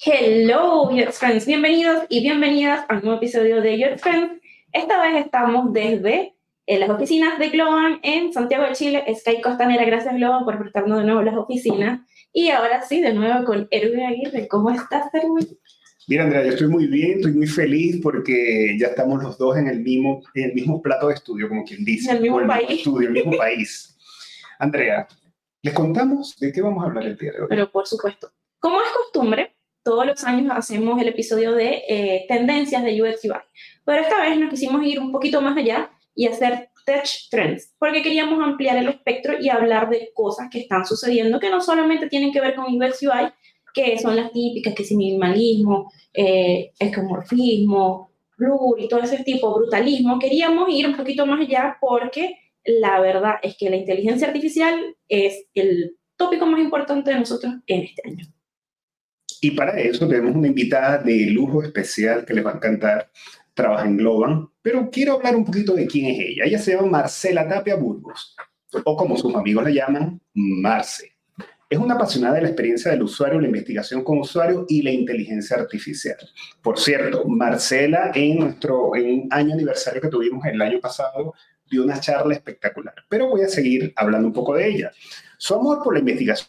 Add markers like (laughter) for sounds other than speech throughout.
Hello, UX Friends. Bienvenidos y bienvenidas a un nuevo episodio de UX Friends. Esta vez estamos desde eh, las oficinas de Globan en Santiago de Chile. Sky Costanera, gracias Globan por prestarnos de nuevo las oficinas. Y ahora sí, de nuevo con Erwin Aguirre. ¿Cómo estás, Erwin? Mira, Andrea, yo estoy muy bien, estoy muy feliz porque ya estamos los dos en el mismo, en el mismo plato de estudio, como quien dice. En el mismo o país. estudio, el mismo país. Andrea, ¿les contamos de qué vamos a hablar el día de hoy? Pero por supuesto. Como es costumbre, todos los años hacemos el episodio de eh, tendencias de UX UI. Pero esta vez nos quisimos ir un poquito más allá y hacer tech trends, porque queríamos ampliar el espectro y hablar de cosas que están sucediendo que no solamente tienen que ver con UX UI, que son las típicas, que es minimalismo, eh, esquemorfismo, blur y todo ese tipo, brutalismo. Queríamos ir un poquito más allá porque la verdad es que la inteligencia artificial es el tópico más importante de nosotros en este año. Y para eso tenemos una invitada de lujo especial que les va a encantar. Trabaja en Globan, pero quiero hablar un poquito de quién es ella. Ella se llama Marcela Tapia Burgos, o como sus amigos la llaman, Marce. Es una apasionada de la experiencia del usuario, la investigación con usuarios y la inteligencia artificial. Por cierto, Marcela en nuestro en año aniversario que tuvimos el año pasado dio una charla espectacular, pero voy a seguir hablando un poco de ella. Su amor por la investigación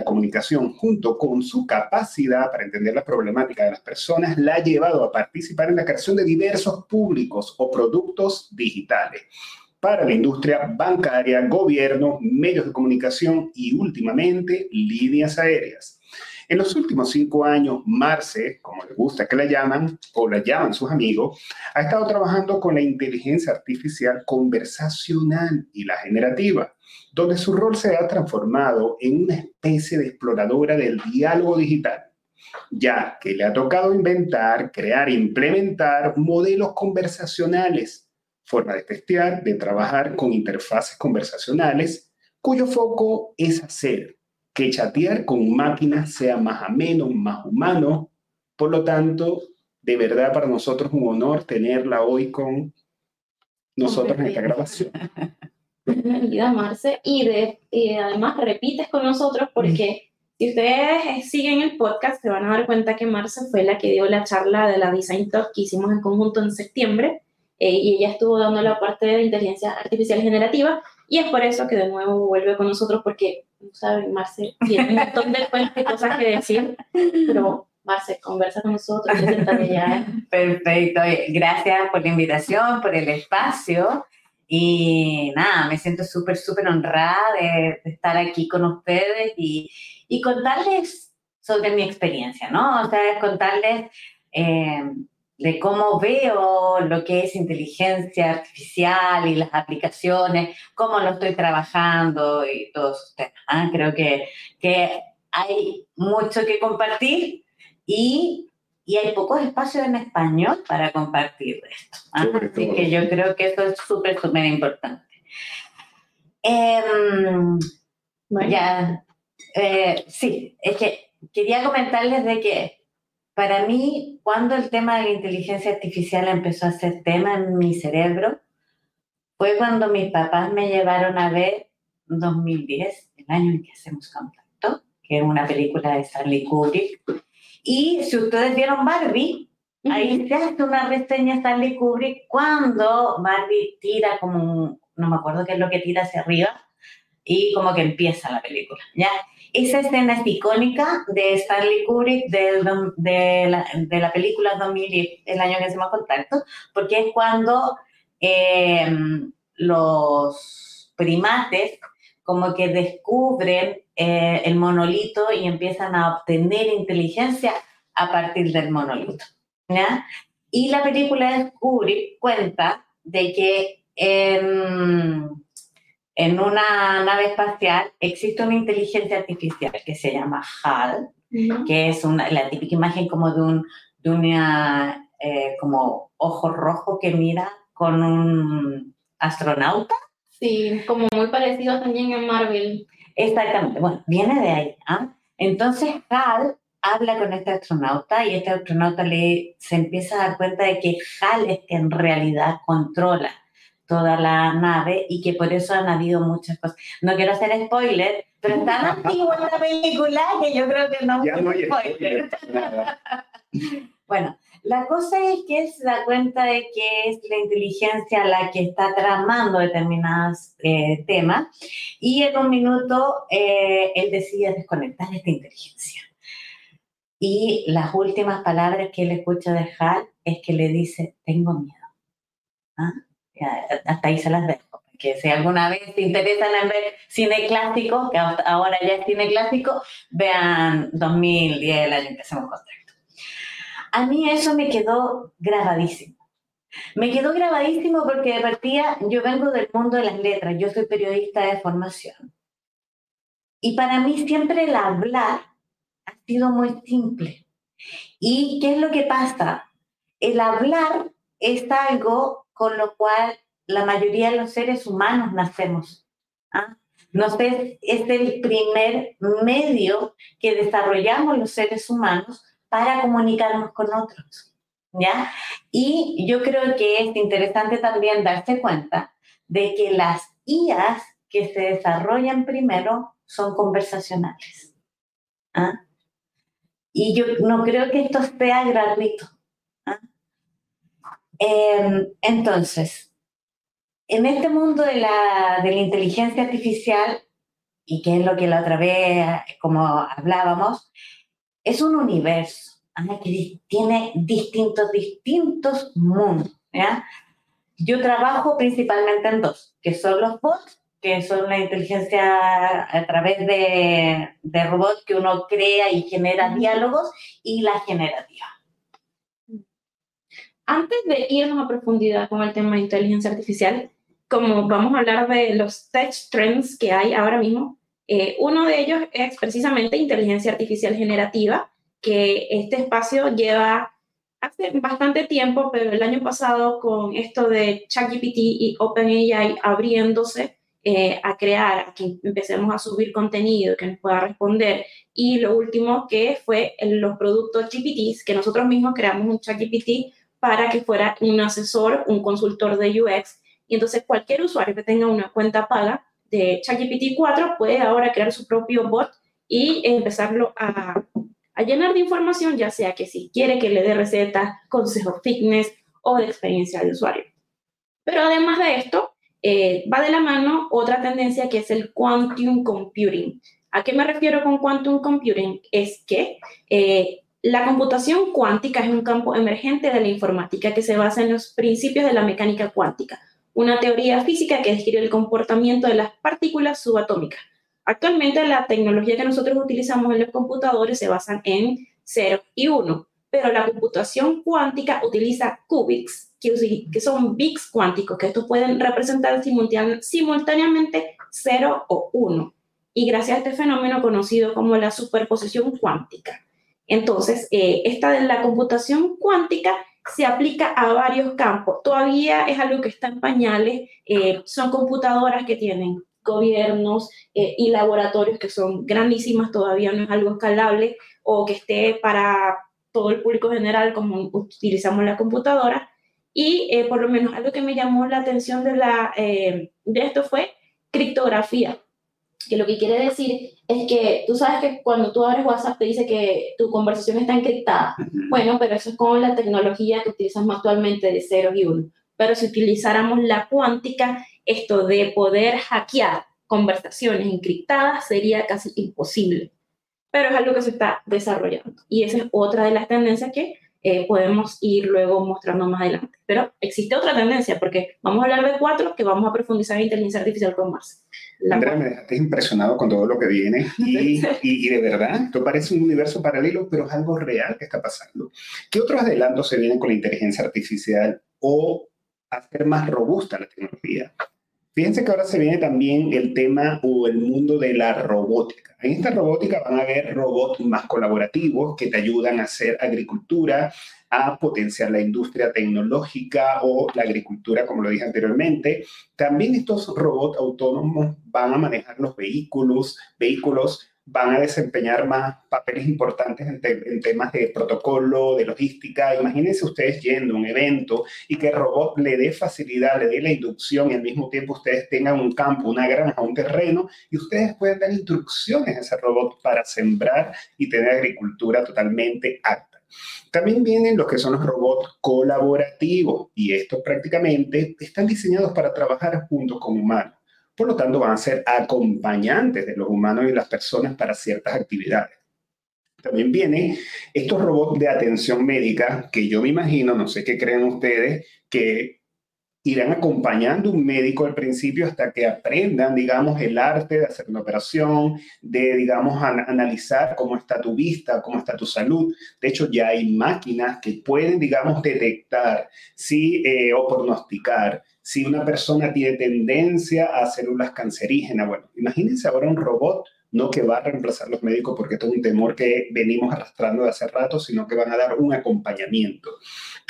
la comunicación junto con su capacidad para entender la problemática de las personas la ha llevado a participar en la creación de diversos públicos o productos digitales para la industria bancaria, gobierno, medios de comunicación y últimamente líneas aéreas. En los últimos cinco años, Marce, como le gusta que la llaman o la llaman sus amigos, ha estado trabajando con la inteligencia artificial conversacional y la generativa donde su rol se ha transformado en una especie de exploradora del diálogo digital, ya que le ha tocado inventar, crear implementar modelos conversacionales, forma de testear, de trabajar con interfaces conversacionales, cuyo foco es hacer que chatear con máquinas sea más ameno, más humano. Por lo tanto, de verdad para nosotros un honor tenerla hoy con nosotros en esta grabación. (laughs) Bienvenida, Marce. Y, de, y además repites con nosotros porque si ustedes siguen el podcast, se van a dar cuenta que Marce fue la que dio la charla de la Design Talk que hicimos en conjunto en septiembre. eh, y ella estuvo dando la parte de inteligencia artificial generativa. Y es por eso que de nuevo vuelve con nosotros porque, saben, Marce tiene un montón de, de cosas que decir. Pero Marce, conversa con nosotros. (laughs) Perfecto, gracias por la invitación, por el espacio. Y nada, me siento súper, súper honrada de, de estar aquí con ustedes y, y contarles sobre mi experiencia, ¿no? O sea, contarles eh, de cómo veo lo que es inteligencia artificial y las aplicaciones, cómo lo estoy trabajando y todos esos temas. ¿ah? Creo que, que hay mucho que compartir y y hay pocos espacios en español para compartir esto. Sobre Así que yo creo que eso es súper, súper importante. Em, Bueno, ya, eh, sí, es que quería comentarles de que para mí, cuando el tema de la inteligencia artificial empezó a ser tema en mi cerebro, fue cuando mis papás me llevaron a ver 2010, el año en que hacemos contacto, que es una película de Stanley Kubrick. Y si ustedes vieron Barbie, Ahí se hace una reseña Stanley Kubrick cuando Barbie tira como un, no me acuerdo qué es lo que tira hacia arriba, y como que empieza la película, ¿ya? Esa escena es icónica de Stanley Kubrick del de, la, de la película 2010, el año que hacemos contacto, porque es cuando eh, los primates como que descubren eh, el monolito y empiezan a obtener inteligencia a partir del monolito. Y la película de Kubrick cuenta de que en, en una nave espacial existe una inteligencia artificial que se llama HAL, que es una, la típica imagen como de un de una eh, como ojo rojo que mira con un astronauta. Sí, como muy parecido también a Marvel. Exactamente, bueno, viene de ahí. ¿ah? Entonces Hal habla con este astronauta y este astronauta le, se empieza a dar cuenta de que Hal es que en realidad controla toda la nave y que por eso han habido muchas cosas. No quiero hacer spoiler, pero es tan (laughs) antigua la película que yo creo que no, Ya no hay spoiler. spoiler. (laughs) Bueno, la cosa es que se da cuenta de que es la inteligencia la que está tramando determinados eh, temas y en un minuto eh, él decide desconectar esta inteligencia. Y las últimas palabras que él escucha de Hal es que le dice, tengo miedo. ¿Ah? Hasta ahí se las dejo. Que si alguna vez te interesan en ver cine clásico, que ahora ya es cine clásico, vean 2010, el año que hacemos contacto. A mí eso me quedó grabadísimo. Me quedó grabadísimo porque de partida yo vengo del mundo de las letras, yo soy periodista de formación. Y para mí siempre el hablar ha sido muy simple. ¿Y qué es lo que pasa? El hablar es algo con lo cual la mayoría de los seres humanos nacemos. ¿ah? No sé, es el primer medio que desarrollamos los seres humanos para comunicarnos con otros. ¿ya? Y yo creo que es interesante también darse cuenta de que las IAs que se desarrollan primero son conversacionales. ¿ah? Y yo no creo que esto sea gratuito. Em, entonces, en este mundo de la, de la inteligencia artificial, y que es lo que la otra vez, como hablábamos, es un universo ¿ah? que tiene distintos, distintos mundos. ¿ya? Yo trabajo principalmente en dos, que son los bots, que son la inteligencia a través de, de robots que uno crea y genera diálogos, y la generativa. Antes de irnos a profundidad con el tema de inteligencia artificial, como vamos a hablar de los tech trends que hay ahora mismo, eh, uno de ellos es precisamente inteligencia artificial generativa, que este espacio lleva hace bastante tiempo, pero el año pasado con esto de ChatGPT y OpenAI abriéndose eh, a crear, a que empecemos a subir contenido que nos pueda responder. Y lo último que fue los productos GPTs, que nosotros mismos creamos un ChatGPT para que fuera un asesor, un consultor de UX. Y entonces cualquier usuario que tenga una cuenta paga de ChatGPT 4 puede ahora crear su propio bot y empezarlo a, a llenar de información, ya sea que si quiere que le dé recetas, consejos fitness o de experiencia de usuario. Pero además de esto, eh, va de la mano otra tendencia que es el quantum computing. ¿A qué me refiero con quantum computing? Es que eh, la computación cuántica es un campo emergente de la informática que se basa en los principios de la mecánica cuántica, una teoría física que describe el comportamiento de las partículas subatómicas. Actualmente la tecnología que nosotros utilizamos en los computadores se basa en 0 y 1, pero la computación cuántica utiliza qubits, que, son bits cuánticos, que estos pueden representar simultáneamente 0 o 1. Y gracias a este fenómeno conocido como la superposición cuántica. Entonces, eh, esta de la computación cuántica se aplica a varios campos. Todavía es algo que está en pañales. eh, son computadoras que tienen gobiernos eh, y laboratorios que son grandísimas, todavía no es algo escalable o que esté para todo el público general como utilizamos la computadora. Y eh, por lo menos algo que me llamó la atención de, la, de esto fue criptografía, que lo que quiere decir es que tú sabes que cuando tú abres WhatsApp te dice que tu conversación está encriptada. Bueno, pero eso es con la tecnología que utilizamos actualmente de ceros y uno. Pero si utilizáramos la cuántica, esto de poder hackear conversaciones encriptadas sería casi imposible. Pero es algo que se está desarrollando. Y esa es otra de las tendencias que eh, podemos ir luego mostrando más adelante. Pero existe otra tendencia, porque vamos a hablar de cuatro que vamos a profundizar en inteligencia artificial con más. La Andrea, me (laughs) dejaste impresionado con todo lo que viene y, y- y de verdad, esto parece un universo paralelo, pero es algo real que está pasando. ¿Qué otros adelantos se vienen con la inteligencia artificial o hacer más robusta la tecnología? Fíjense que ahora se viene también el tema o el mundo de la robótica. En esta robótica van a haber robots más colaborativos que te ayudan a hacer agricultura, a potenciar la industria tecnológica o la agricultura, como lo dije anteriormente. También estos robots autónomos van a manejar los vehículos, vehículos van a desempeñar más papeles importantes en, temas de protocolo, de logística. Imagínense ustedes yendo a un evento y que el robot le dé facilidad, le dé la inducción y al mismo tiempo ustedes tengan un campo, una granja, un terreno y ustedes pueden dar instrucciones a ese robot para sembrar y tener agricultura totalmente acta. También vienen los que son los robots colaborativos y estos prácticamente están diseñados para trabajar juntos con humanos. Por lo tanto, van a ser acompañantes de los humanos y las personas para ciertas actividades. También vienen estos robots de atención médica que yo me imagino, no sé qué creen ustedes, que irán acompañando un médico al principio hasta que aprendan, digamos, el arte de hacer una operación, de, digamos, analizar cómo está tu vista, cómo está tu salud. De hecho, ya hay máquinas que pueden, digamos, detectar si, eh, o pronosticar si una persona tiene tendencia a células cancerígenas. Bueno, imagínense ahora un robot, no que va a reemplazar a los médicos porque esto es un temor que venimos arrastrando de hace rato, sino que van a dar un acompañamiento.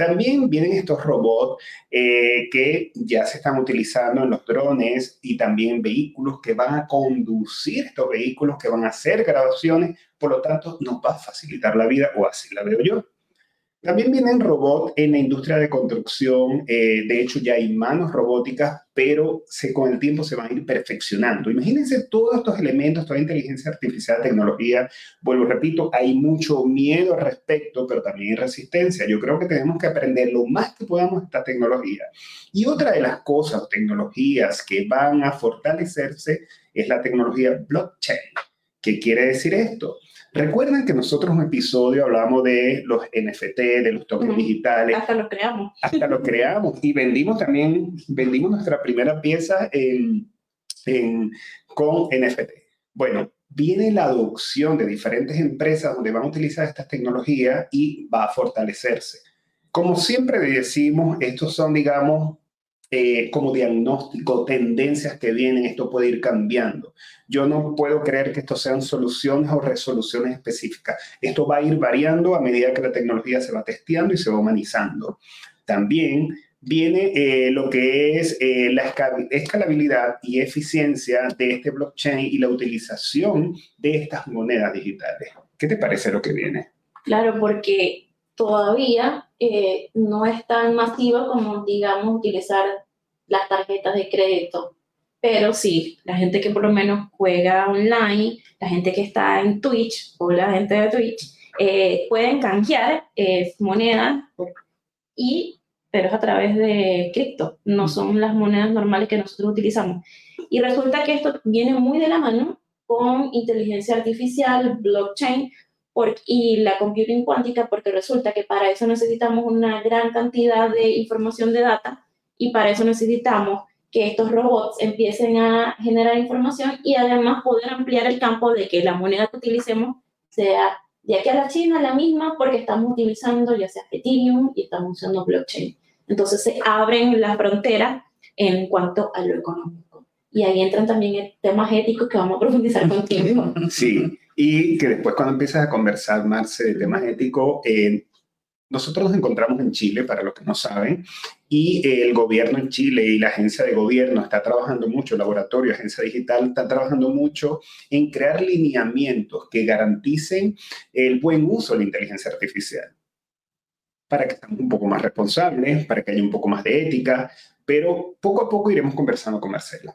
También vienen estos robots eh, que ya se están utilizando en los drones y también vehículos que van a conducir estos vehículos, que van a hacer grabaciones, por lo tanto nos va a facilitar la vida, o así la veo yo. También vienen robots en la industria de construcción. Eh, de hecho, ya hay manos robóticas, pero se, con el tiempo se van a ir perfeccionando. Imagínense todos estos elementos, toda inteligencia artificial, tecnología. Vuelvo, repito, hay mucho miedo al respecto, pero también hay resistencia. Yo creo que tenemos que aprender lo más que podamos esta tecnología. Y otra de las cosas tecnologías que van a fortalecerse es la tecnología blockchain. ¿Qué quiere decir esto? Recuerden que nosotros en un episodio hablamos de los NFT, de los tokens digitales. Hasta los creamos. Hasta los creamos. Y vendimos también, vendimos nuestra primera pieza en, en, con NFT. Bueno, viene la adopción de diferentes empresas donde van a utilizar estas tecnologías y va a fortalecerse. Como siempre decimos, estos son, digamos, eh, como diagnóstico, tendencias que vienen, esto puede ir cambiando. Yo no puedo creer que esto sean soluciones o resoluciones específicas. Esto va a ir variando a medida que la tecnología se va testeando y se va humanizando. También viene eh, lo que es eh, la escalabilidad y eficiencia de este blockchain y la utilización de estas monedas digitales. ¿Qué te parece lo que viene? Claro, porque todavía eh, no es tan masiva como, digamos, utilizar las tarjetas de crédito. Pero sí, la gente que por lo menos juega online, la gente que está en Twitch o la gente de Twitch, eh, pueden canjear eh, monedas, y, pero es a través de cripto, no son las monedas normales que nosotros utilizamos. Y resulta que esto viene muy de la mano con inteligencia artificial, blockchain, y la computing cuántica, porque resulta que para eso necesitamos una gran cantidad de información de data y para eso necesitamos que estos robots empiecen a generar información y además poder ampliar el campo de que la moneda que utilicemos sea de aquí a la China la misma porque estamos utilizando ya sea Ethereum y estamos usando blockchain. Entonces se abren las fronteras en cuanto a lo económico. Y ahí entran también temas éticos que vamos a profundizar contigo. Sí, y que después cuando empiezas a conversar, Marce, de temas éticos, eh, nosotros nos encontramos en Chile, para los que no saben, y el gobierno en Chile y la agencia de gobierno está trabajando mucho, el laboratorio, agencia digital, está trabajando mucho en crear lineamientos que garanticen el buen uso de la inteligencia artificial. Para que estemos un poco más responsables, para que haya un poco más de ética, pero poco a poco iremos conversando con Marcela.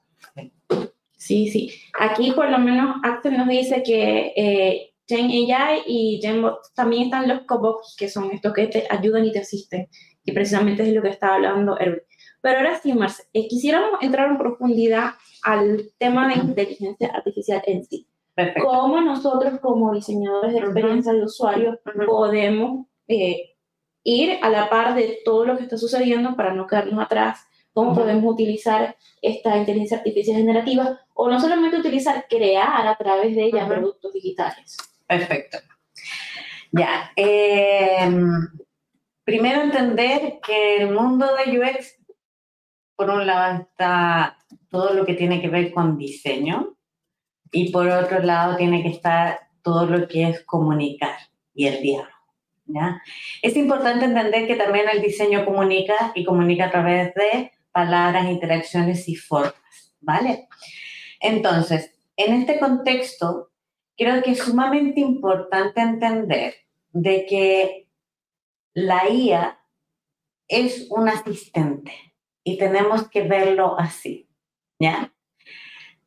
Sí, sí. Aquí por lo menos Axel nos dice que eh, Gen AI y GenBot también están los cobots, que son estos que te ayudan y te asisten, y precisamente es lo que estaba hablando Erwin. Pero ahora sí, Marce, eh, quisiéramos entrar en profundidad al tema de inteligencia artificial en sí. Perfecto. ¿Cómo nosotros como diseñadores de experiencia de usuario podemos eh, ir a la par de todo lo que está sucediendo para no quedarnos atrás cómo podemos utilizar esta inteligencia artificial generativa o no solamente utilizar, crear a través de ella productos digitales. Perfecto. Ya. Em, primero entender que el mundo de UX, por un lado está todo lo que tiene que ver con diseño y por otro lado tiene que estar todo lo que es comunicar y el diálogo. ¿ya? Es importante entender que también el diseño comunica y comunica a través de palabras, interacciones y formas, ¿vale? Entonces, en este contexto, creo que es sumamente importante entender de que la IA es un asistente y tenemos que verlo así, ¿ya?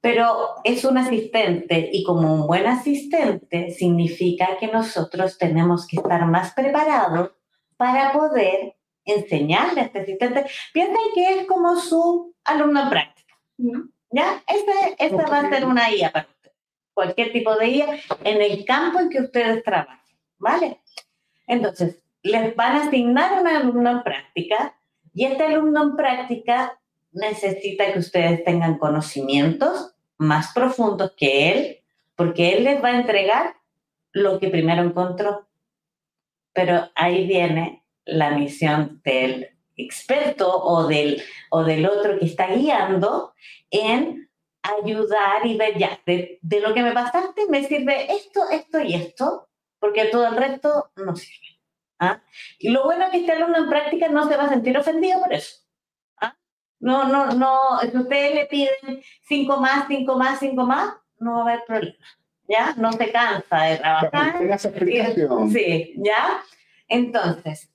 Pero es un asistente y como un buen asistente significa que nosotros tenemos que estar más preparados para poder enseñarle a este asistente. Piensen que es como su alumno en práctica, ¿ya? Esta, esta va a ser una IA para usted, cualquier tipo de IA en el campo en que ustedes trabajan, ¿vale? Entonces, les van a asignar un alumno en práctica y este alumno en práctica necesita que ustedes tengan conocimientos más profundos que él, porque él les va a entregar lo que primero encontró. Pero ahí viene la misión del experto o del, o del otro que está guiando en ayudar y ver ya, de, de lo que me pasaste me sirve esto, esto y esto, porque todo el resto no sirve. ¿ah? Y lo bueno es que este alumno en práctica no se va a sentir ofendido por eso. ¿ah? No, no, no, si ustedes le piden cinco más, cinco más, cinco más, no va a haber problema. ¿Ya? No se cansa de trabajar. Sí, ¿ya? Entonces,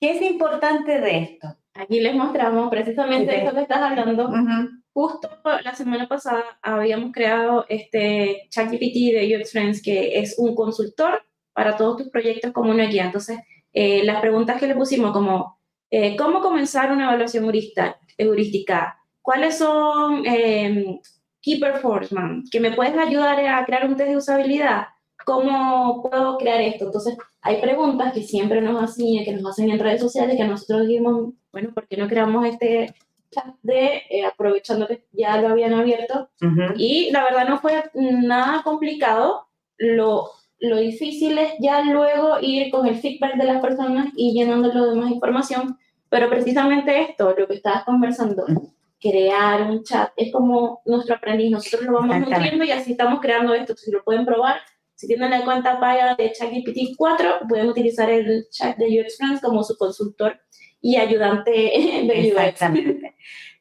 ¿qué es importante de esto? Aquí les mostramos precisamente eso que estás hablando. Justo la semana pasada habíamos creado este ChatGPT de UX Friends, que es un consultor para todos tus proyectos como una guía. Entonces, eh, las preguntas que le pusimos como, eh, ¿cómo comenzar una evaluación heurística? ¿Cuáles son eh, key performance? ¿Que me puedes ayudar a crear un test de usabilidad? ¿Cómo puedo crear esto? Entonces, hay preguntas que siempre nos hacen, que nos hacen en redes sociales, que nosotros dijimos, bueno, ¿por qué no creamos este chat de, aprovechando que ya lo habían abierto? Y la verdad no fue nada complicado. Lo lo difícil es ya luego ir con el feedback de las personas y llenándolo de más información, pero precisamente esto, lo que estabas conversando, crear un chat, es como nuestro aprendiz, nosotros lo vamos nutriendo y así estamos creando esto, si lo pueden probar, si tienen la cuenta paga de ChatGPT 4, pueden utilizar el chat de UX Friends como su consultor y ayudante (laughs) de UX. Exactamente.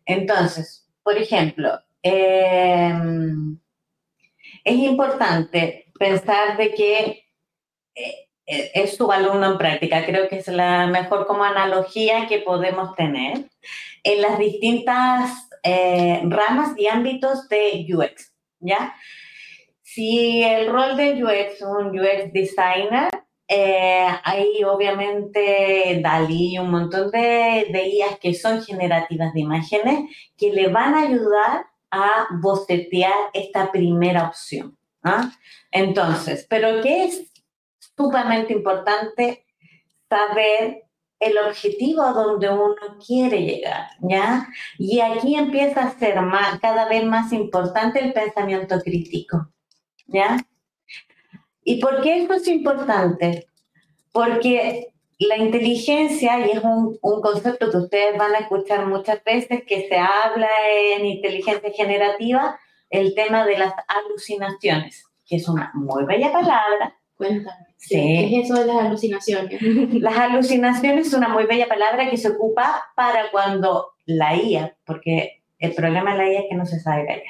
Entonces, por ejemplo, em, es importante pensar de que eh, eh, es su alumno en práctica. Creo que es la mejor como analogía que podemos tener en las distintas eh, ramas y ámbitos de UX, ¿ya? Si el rol de UX, un UX designer, hay obviamente DALI y un montón de, de IAs que son generativas de imágenes que le van a ayudar a bocetear esta primera opción. ¿ah? Entonces, pero ¿qué es sumamente importante saber el objetivo a donde uno quiere llegar, ¿ya? Y aquí empieza a ser más, cada vez más importante el pensamiento crítico, ¿ya? ¿Y por qué esto es importante? Porque la inteligencia, y es un, un, concepto que ustedes van a escuchar muchas veces, que se habla en inteligencia generativa, el tema de las alucinaciones, que es una muy bella palabra. Cuéntame. ¿Qué es eso de las alucinaciones? (laughs) Las alucinaciones es una muy bella palabra que se ocupa para cuando la IA, porque el problema de la IA es que no se sabe callar.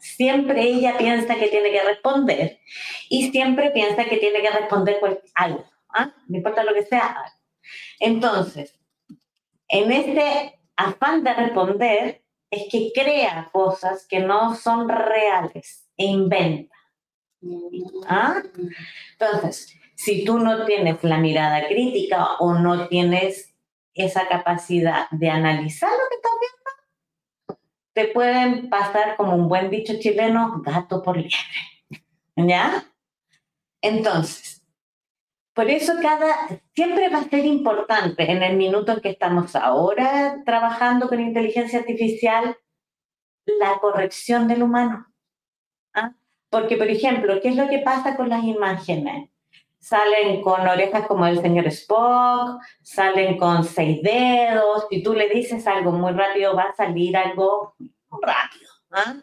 Siempre ella piensa que tiene que responder y siempre piensa que tiene que responder algo. ¿ah? No importa lo que sea. Entonces, en este afán de responder, es que crea cosas que no son reales e inventa. ¿Ah? Entonces, si tú no tienes la mirada crítica o no tienes esa capacidad de analizar lo que estás viendo, te pueden pasar como un buen dicho chileno, gato por liebre. ¿Ya? Entonces, por eso cada, siempre va a ser importante en el minuto en que estamos ahora trabajando con inteligencia artificial, la corrección del humano. ¿Ah? Porque, por ejemplo, ¿qué es lo que pasa con las imágenes? Salen con orejas como el señor Spock, salen con seis dedos, si tú le dices algo muy rápido va a salir algo rápido. ¿ah?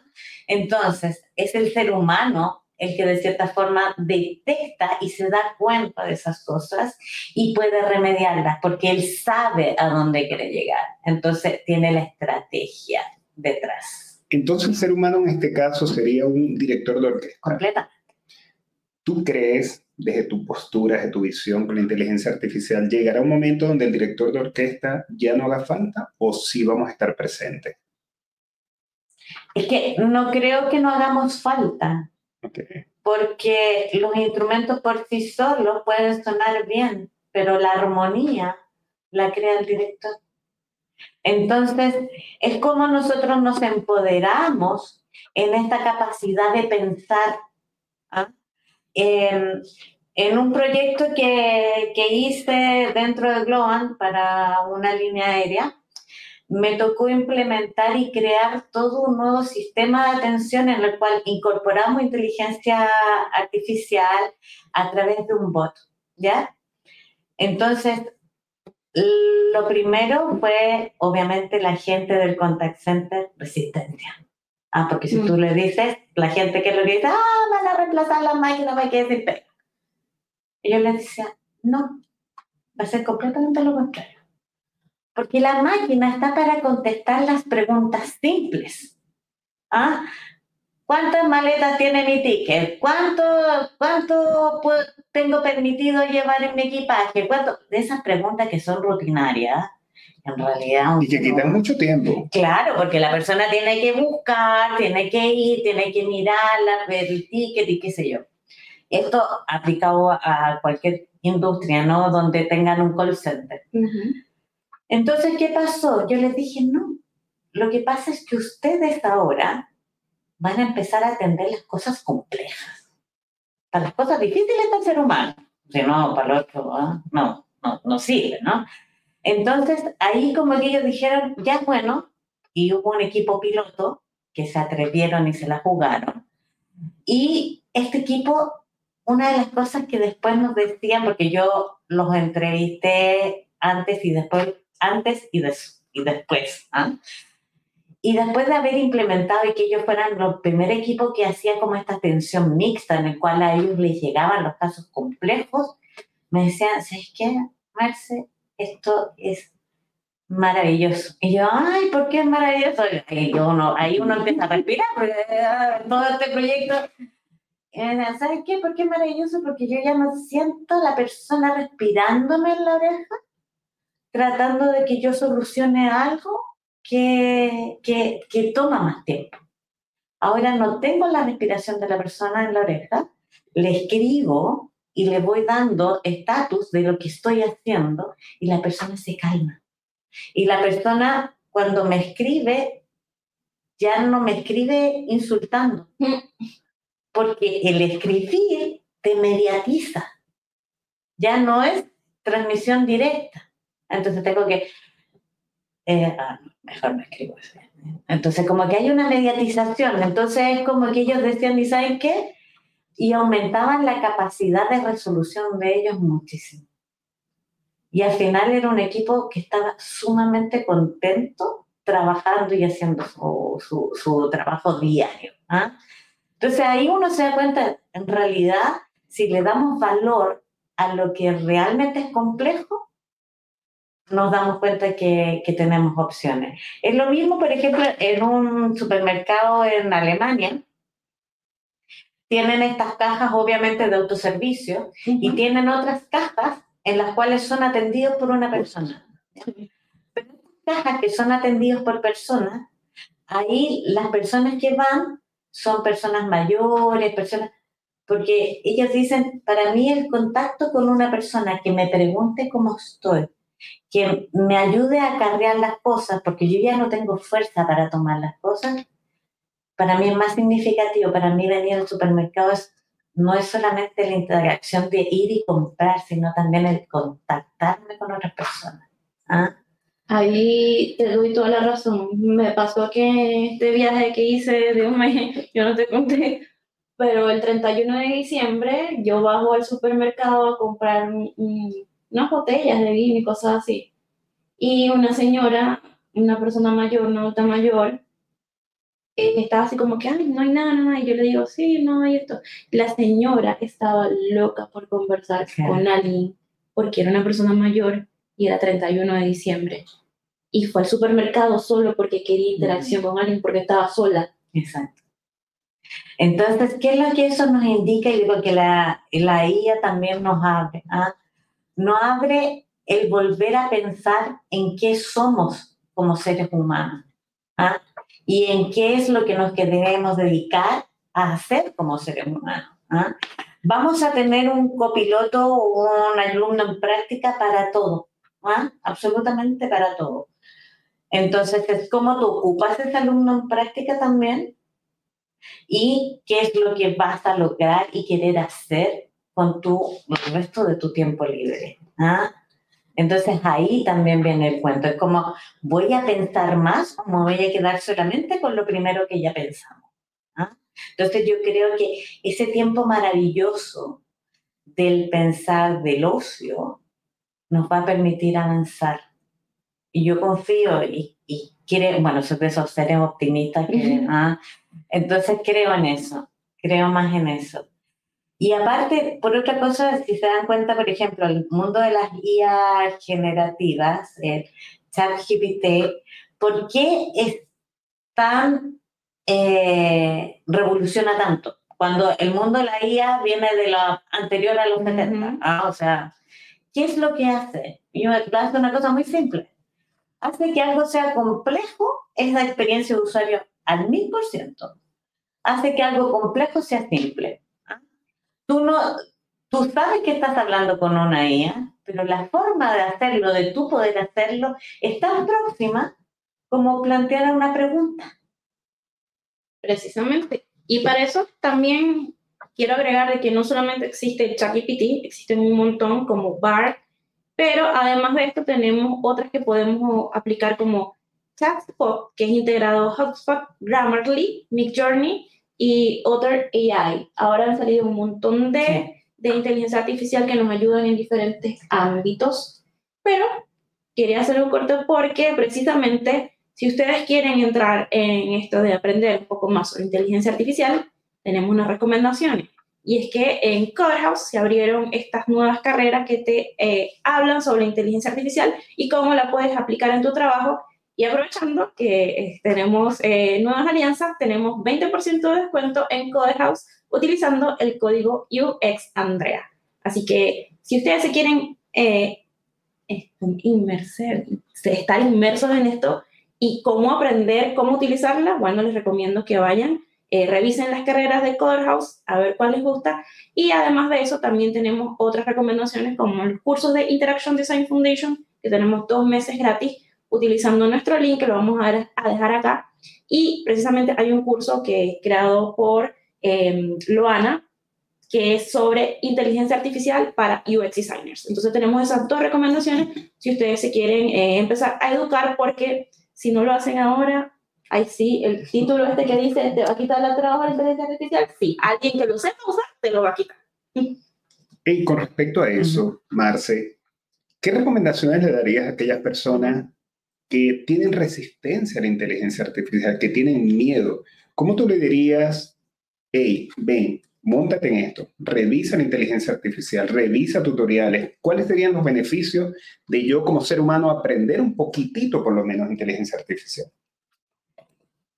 Entonces, es el ser humano el que de cierta forma detecta y se da cuenta de esas cosas y puede remediarlas porque él sabe a dónde quiere llegar. Entonces tiene la estrategia detrás. Entonces el ser humano en este caso sería un director de orquesta. Completamente. ¿Tú crees, desde tu postura, desde tu visión con la inteligencia artificial, llegará un momento donde el director de orquesta ya no haga falta o sí vamos a estar presentes? Es que no creo que no hagamos falta. Okay. Porque los instrumentos por sí solos pueden sonar bien, pero la armonía la crea el director. Entonces, es como nosotros nos empoderamos en esta capacidad de pensar. ¿ah? En un proyecto que, que, hice dentro de Globan para una línea aérea, me tocó implementar y crear todo un nuevo sistema de atención en el cual incorporamos inteligencia artificial a través de un bot, ¿ya? Entonces, lo primero fue, obviamente, la gente del contact center resistencia. Ah, porque si tú mm. le dices, la gente que lo dice, ah, van a reemplazar la máquina, va a quedar sin pega. Y yo le decía, no, va a ser completamente lo contrario. Porque la máquina está para contestar las preguntas simples. ¿Ah? ¿Cuántas maletas tiene mi ticket? ¿Cuánto, cuánto tengo permitido llevar en mi equipaje? ¿Cuánto? De esas preguntas que son rutinarias, en realidad... Y que quitan mucho tiempo. Claro, porque la persona tiene que buscar, tiene que ir, tiene que mirarla, ver el ticket y qué sé yo. Esto aplicado a cualquier industria, ¿no? Donde tengan un call center. Entonces, ¿qué pasó? Yo les dije, no, lo que pasa es que ustedes ahora van a empezar a atender las cosas complejas. Para las cosas difíciles para el ser humano. Si no, para el otro, ¿ah? no, no, no sirve, ¿no? Entonces, ahí como que ellos dijeron, ya bueno, y hubo un equipo piloto que se atrevieron y se la jugaron. Y este equipo, una de las cosas que después nos decían, porque yo los entrevisté antes y después, antes y, y después, ¿ah? y después de haber implementado y que ellos fueran los primer equipo que hacía como esta atención mixta en el cual a ellos les llegaban los casos complejos, me decían, ¿sabes qué, Marce? Esto es maravilloso. Y yo, ay, ¿por qué es maravilloso? Y uno, ahí uno empieza a respirar, porque ah, todo este proyecto. ¿Sabes qué? ¿Por qué es maravilloso? Porque yo ya no siento la persona respirándome en la oreja, tratando de que yo solucione algo que, que, que toma más tiempo. Ahora no tengo la respiración de la persona en la oreja, le escribo y le voy dando estatus de lo que estoy haciendo y la persona se calma. Y la persona cuando me escribe, ya no me escribe insultando, porque el escribir te mediatiza, ya no es transmisión directa. Entonces tengo que, eh, ah, mejor me escribo. Entonces como que hay una mediatización, entonces es como que ellos decían, ¿y saben qué? Y aumentaban la capacidad de resolución de ellos muchísimo. Y al final era un equipo que estaba sumamente contento trabajando y haciendo su, su, trabajo diario. ¿ah? Entonces ahí uno se da cuenta, en realidad, si le damos valor a lo que realmente es complejo, nos damos cuenta que, que tenemos opciones. Es lo mismo, por ejemplo, en un supermercado en Alemania, tienen estas cajas obviamente de autoservicio y tienen otras cajas en las cuales son atendidos por una persona. Pero estas cajas que son atendidos por personas, ahí las personas que van son personas mayores, personas, porque ellos dicen, para mí el contacto con una persona que me pregunte cómo estoy, que me ayude a cargar las cosas, porque yo ya no tengo fuerza para tomar las cosas, para mí más significativo, para mí venir al supermercado es, no es solamente la interacción de ir y comprar, sino también el contactarme con otras personas. ¿ah? Ahí te doy toda la razón. Me pasó que este viaje que hice de un mes, (laughs) yo no te conté, pero el 31 de diciembre yo bajo al supermercado a comprar unas botellas de vino y cosas así. Y una señora, una persona mayor, una adulta mayor, eh, estaba así como que, ay, no hay nada, nada. Y yo le digo, sí, no hay esto. La señora estaba loca por conversar con alguien porque era una persona mayor y era 31 de diciembre. Y fue al supermercado solo porque quería interacción con alguien, porque estaba sola. Exacto. Entonces, ¿qué es lo que eso nos indica? Y digo que la, la IA también nos abre. ¿ah? Nos abre el volver a pensar en qué somos como seres humanos ¿ah? Y en qué es lo que nos queremos dedicar a hacer como seres humanos. ¿ah? Vamos a tener un copiloto o un alumno en práctica para todo, ¿ah? absolutamente para todo. Entonces, es cómo tú ocupas ese alumno en práctica también y qué es lo que vas a lograr y querer hacer con tu, el resto de tu tiempo libre. ¿ah? Entonces ahí también viene el cuento. Es como, ¿voy a pensar más o me voy a quedar solamente con lo primero que ya pensamos? ¿ah? Entonces yo creo que ese tiempo maravilloso del pensar del ocio nos va a permitir avanzar. Y yo confío y, y quiere, bueno, soy de esos seres optimistas que, ¿ah? entonces creo en eso, creo más en eso. Y aparte, por otra cosa, si se dan cuenta, por ejemplo, el mundo de las IA generativas, el ChatGPT, ¿por qué es tan, eh, revoluciona tanto? Cuando el mundo de la IA viene de lo anterior a los 70. ah, o sea, ¿qué es lo que hace? Y hace una cosa muy simple. Hace que algo sea complejo, es la experiencia de usuario al mil por ciento. Hace que algo complejo sea simple tú no, tú sabes que estás hablando con una IA, pero la forma de hacerlo, de tú poder hacerlo, es tan próxima como plantear una pregunta. Precisamente. Y para eso también quiero agregar de que no solamente existe ChatGPT, existen un montón como BART, pero además de esto tenemos otras que podemos aplicar como Chatspot, que es integrado HubSpot, Grammarly, Midjourney y Other AI. Ahora han salido un montón de, de inteligencia artificial que nos ayudan en diferentes ámbitos, pero quería hacer un corte porque precisamente si ustedes quieren entrar en esto de aprender un poco más sobre inteligencia artificial, tenemos unas recomendaciones. Y es que en Codehouse se abrieron estas nuevas carreras que te eh, hablan sobre inteligencia artificial y cómo la puedes aplicar en tu trabajo y aprovechando que eh, tenemos eh, nuevas alianzas, tenemos 20% de descuento en Codehouse utilizando el código UX Andrea. Así que si ustedes se quieren eh, inmerser, estar inmersos en esto y cómo aprender, cómo utilizarla, bueno, les recomiendo que vayan, revisen las carreras de Codehouse, a ver cuál les gusta. Y además de eso, también tenemos otras recomendaciones como los cursos de Interaction Design Foundation, que tenemos dos meses gratis utilizando nuestro link, que lo vamos a, dejar acá. Y precisamente hay un curso que es creado por em, Loana, que es sobre inteligencia artificial para UX designers. Entonces tenemos esas dos recomendaciones si ustedes se quieren eh, empezar a educar, porque si no lo hacen ahora, ahí sí, el título este que dice, ¿te va a quitar el trabajo de inteligencia artificial? Sí, alguien que lo sepa usar, te lo va a quitar. Y con respecto a eso, Marce, ¿qué recomendaciones le darías a aquellas personas que tienen resistencia a la inteligencia artificial, que tienen miedo, ¿cómo tú le dirías, hey, ven, montate en esto, revisa la inteligencia artificial, revisa tutoriales, cuáles serían los beneficios de yo como ser humano aprender un poquitito por lo menos inteligencia artificial?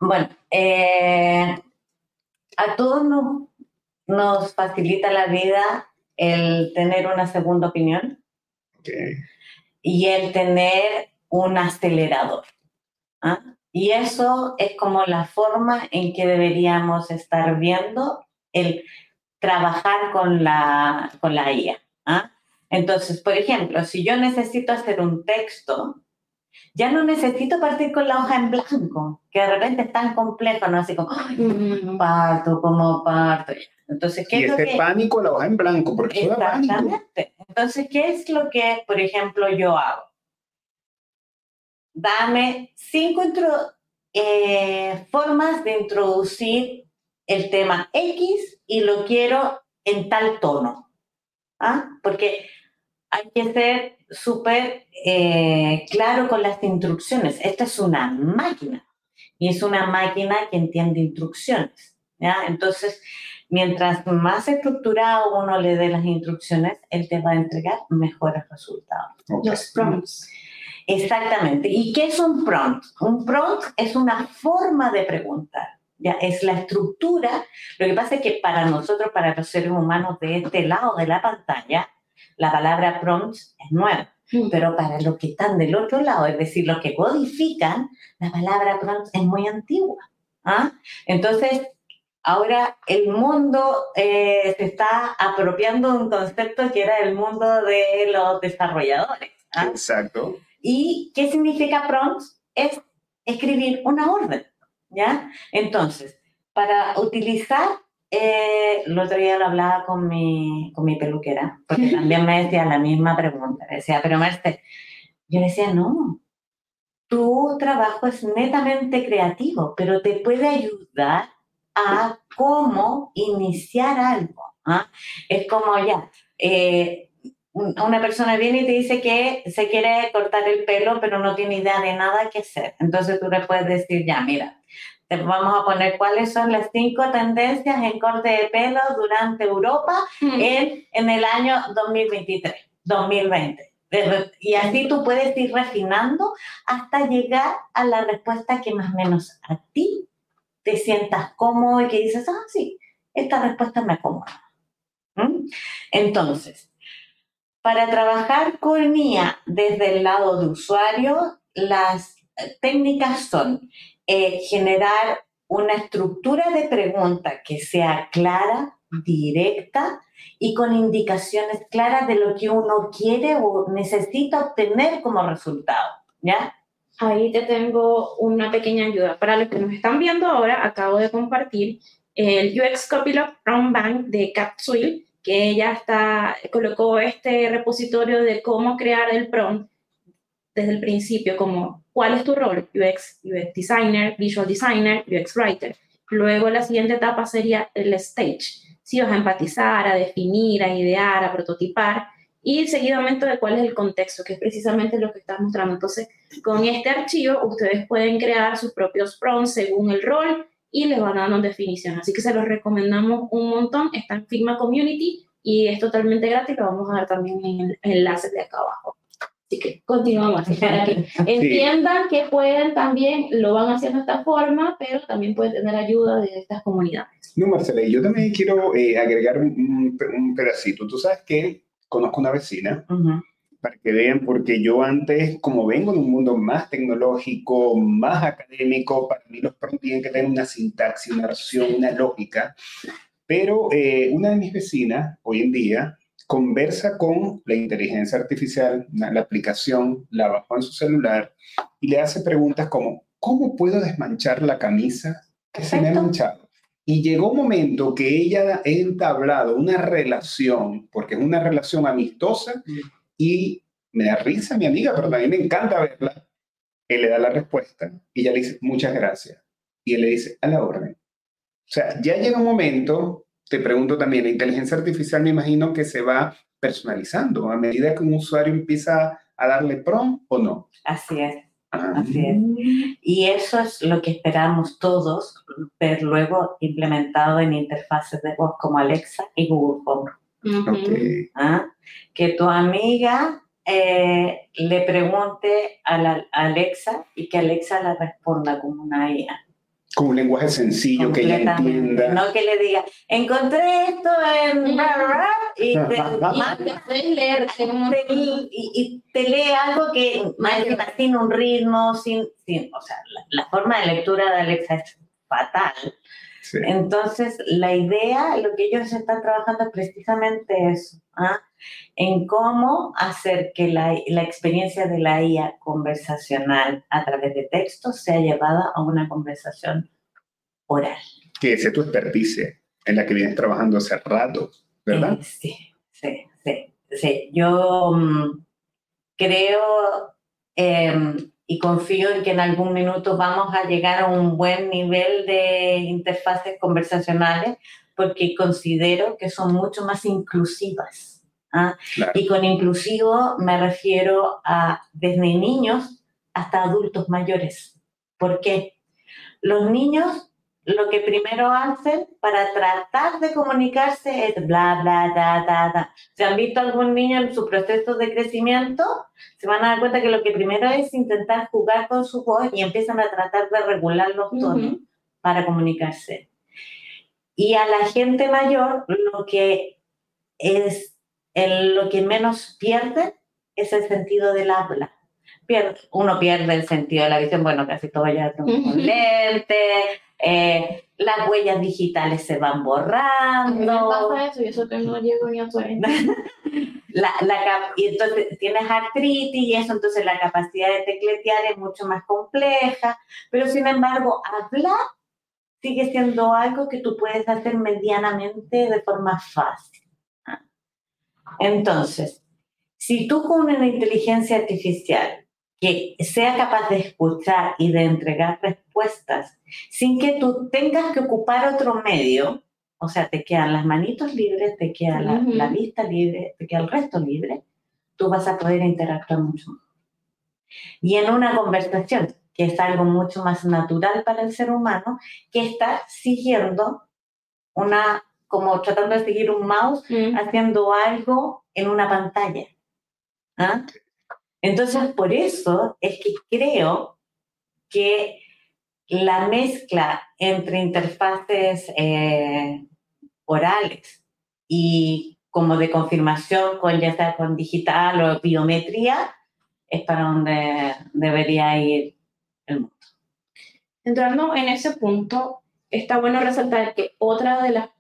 Bueno, eh, a todos nos, nos facilita la vida el tener una segunda opinión. Y el tener un acelerador. ¿ah? Y eso es como la forma en que deberíamos estar viendo el trabajar con la, con la IA. ¿ah? Entonces, por ejemplo, si yo necesito hacer un texto, ya no necesito partir con la hoja en blanco, que de repente es tan complejo, ¿no? Así como, parto, como parto. Entonces, ¿qué y es ese pánico la hoja en blanco, porque Exactamente. Entonces, ¿qué es lo que, por ejemplo, yo hago? Dame cinco eh, formas de introducir el tema X y lo quiero en tal tono. ¿Ah? Porque hay que ser súper eh, claro con las instrucciones. Esta es una máquina y es una máquina que entiende instrucciones. ¿ya? Entonces, mientras más estructurado uno le dé las instrucciones, él te va a entregar mejores resultados. Los prompts. Exactamente. ¿Y qué es un prompt? Un prompt es una forma de preguntar. ya es la estructura. Lo que pasa es que para nosotros, para los seres humanos de este lado de la pantalla, la palabra prompt es nueva. Mm. Pero para los que están del otro lado, es decir, los que codifican, la palabra prompt es muy antigua. ¿ah? Entonces, ahora el mundo eh, se está apropiando de un concepto que era el mundo de los desarrolladores. ¿ah? Exacto. ¿Y qué significa prompt? Es escribir una orden, ¿ya? Entonces, para utilizar, eh, el otro día lo hablaba con mi, con mi peluquera, porque (laughs) también me decía la misma pregunta. Decía, pero Marce, yo decía, no, tu trabajo es netamente creativo, pero te puede ayudar a cómo iniciar algo. ¿ah? Es como ya, eh, una persona viene y te dice que se quiere cortar el pelo, pero no tiene idea de nada que hacer. Entonces tú le puedes decir, ya, mira, te vamos a poner cuáles son las cinco tendencias en corte de pelo durante Europa Mm. en, en el año 2023, 2020. De- Y así tú puedes ir refinando hasta llegar a la respuesta que más o menos a ti te sientas cómodo y que dices, ah, sí, esta respuesta me acomoda. ¿Mm? Entonces, para trabajar con IA desde el lado de usuario, las técnicas son eh, generar una estructura de pregunta que sea clara, directa y con indicaciones claras de lo que uno quiere o necesita obtener como resultado. ¿Ya? Ahí te tengo una pequeña ayuda. Para los que nos están viendo ahora, acabo de compartir el UX Copilot Prompt Bank de Capsule, que ella está, colocó este repositorio de cómo crear el prompt desde el principio, como cuál es tu rol, UX, UX Designer, Visual Designer, UX Writer. Luego la siguiente etapa sería el stage. Si vas a empatizar, a definir, a idear, a prototipar, y seguidamente de cuál es el contexto, que es precisamente lo que estás mostrando. Entonces, con este archivo ustedes pueden crear sus propios prompts según el rol y les van dando definición. Así que se los recomendamos un montón. Está en Figma Community y es totalmente gratis. Lo vamos a dar también en el enlace de acá abajo. Así que continuamos (laughs) para que (laughs) entiendan que pueden también, lo van haciendo de esta forma, pero también pueden tener ayuda de estas comunidades. No, Marcela, y yo también quiero eh, agregar un, un- pedacito. Tú sabes que conozco una vecina Ujú. Para que vean, porque yo antes, como vengo de un mundo más tecnológico, más académico, para mí los prompts tienen que tener una sintaxis, una oración, una lógica, pero eh, una de mis vecinas hoy en día conversa con la inteligencia artificial, una- la aplicación, la bajó en su celular y le hace preguntas como, ¿cómo puedo desmanchar la camisa que se me ha manchado? Y llegó un momento que ella ha entablado una relación, porque es una relación amistosa, y me da risa mi amiga, pero también me encanta verla. Él le da la respuesta y ella le dice, muchas gracias. Y él le dice, a la orden. O sea, ya llega un momento, te pregunto también, la inteligencia artificial me imagino que se va personalizando a medida que un usuario empieza a darle prompt o no. Así es. Ah, Así es. Y eso es lo que esperamos todos ver luego implementado en interfaces de voz como Alexa y Google Home. ¿Ah? Que tu amiga eh, le pregunte a, la, a Alexa y que Alexa la responda como una IA. Con un lenguaje sencillo que ella entienda. No que le diga, encontré esto en... bla, bla, bla", y te, leer, y, y te lee algo que más encima, sin un ritmo, sin, sin o sea, la, la forma de lectura de Alexa es fatal. Sí. Entonces, la idea, lo que ellos están trabajando es precisamente eso, ¿ah? en cómo hacer que la, la experiencia de la IA conversacional a través de texto sea llevada a una conversación oral. Que esa es tu experticia en la que vienes trabajando hace rato, ¿verdad? Eh, sí, sí, sí, sí. Yo mm, creo em, y confío en que en algún minuto vamos a llegar a un buen nivel de interfaces conversacionales porque considero que son mucho más inclusivas. ¿ah? Claro. Y con inclusivo me refiero a desde niños hasta adultos mayores. ¿Por qué? Los niños lo que primero hacen para tratar de comunicarse es bla, bla, da, da, da. Si han visto algún niño en su proceso de crecimiento, se van a dar cuenta que lo que primero es intentar jugar con su voz y empiezan a tratar de regular los tonos para comunicarse. Y a la gente mayor lo que es lo que menos pierde es el sentido del habla. Pierde, uno pierde el sentido de la visión, bueno, casi todo ya con lente, eh, las huellas digitales se van borrando. pasa eso y eso que no llego ni a (laughs) la, la, y entonces tienes artritis y eso, entonces la capacidad de tecletear es mucho más compleja, pero sin embargo, hablar sigue siendo algo que tú puedes hacer medianamente de forma fácil. Entonces, si tú con una inteligencia artificial que sea capaz de escuchar y de entregar respuestas sin que tú tengas que ocupar otro medio, o sea, te quedan las manitos libres, te queda la, vista libre, te queda el resto libre, tú vas a poder interactuar mucho más. Y en una conversación, que es algo mucho más natural para el ser humano, que estar siguiendo una, como tratando de seguir un mouse, haciendo algo en una pantalla. ¿Ah? Entonces, por eso es que creo que la mezcla entre interfaces eh, orales y como de confirmación con ya sea con digital o biometría es para donde debería ir el mundo. Entrando en ese punto, está bueno resaltar que otra de las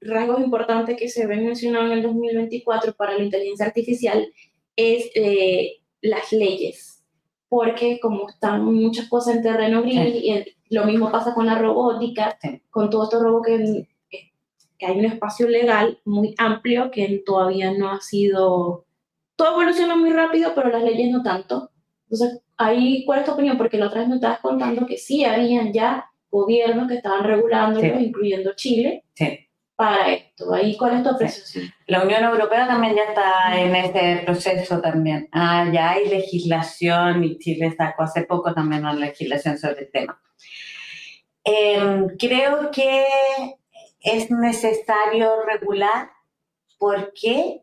rasgos importantes que se ven mencionados en el 2024 para la inteligencia artificial es eh, las leyes, porque como están muchas cosas en terreno gris, y lo mismo pasa con la robótica, con todo estos robots que, que, hay un espacio legal muy amplio que todavía no ha sido... Todo evoluciona muy rápido, pero las leyes no tanto. Entonces, ahí, ¿cuál es tu opinión? Porque la otra vez me estabas contando que sí habían ya gobiernos que estaban regulándolos, incluyendo Chile. Sí para esto? Ahí, ¿Cuál es tu apreciación? La Unión Europea también ya está en ese proceso también. Ah, ya hay legislación y Chile sacó hace poco también una legislación sobre el tema. Em, creo que es necesario regular. ¿Por qué?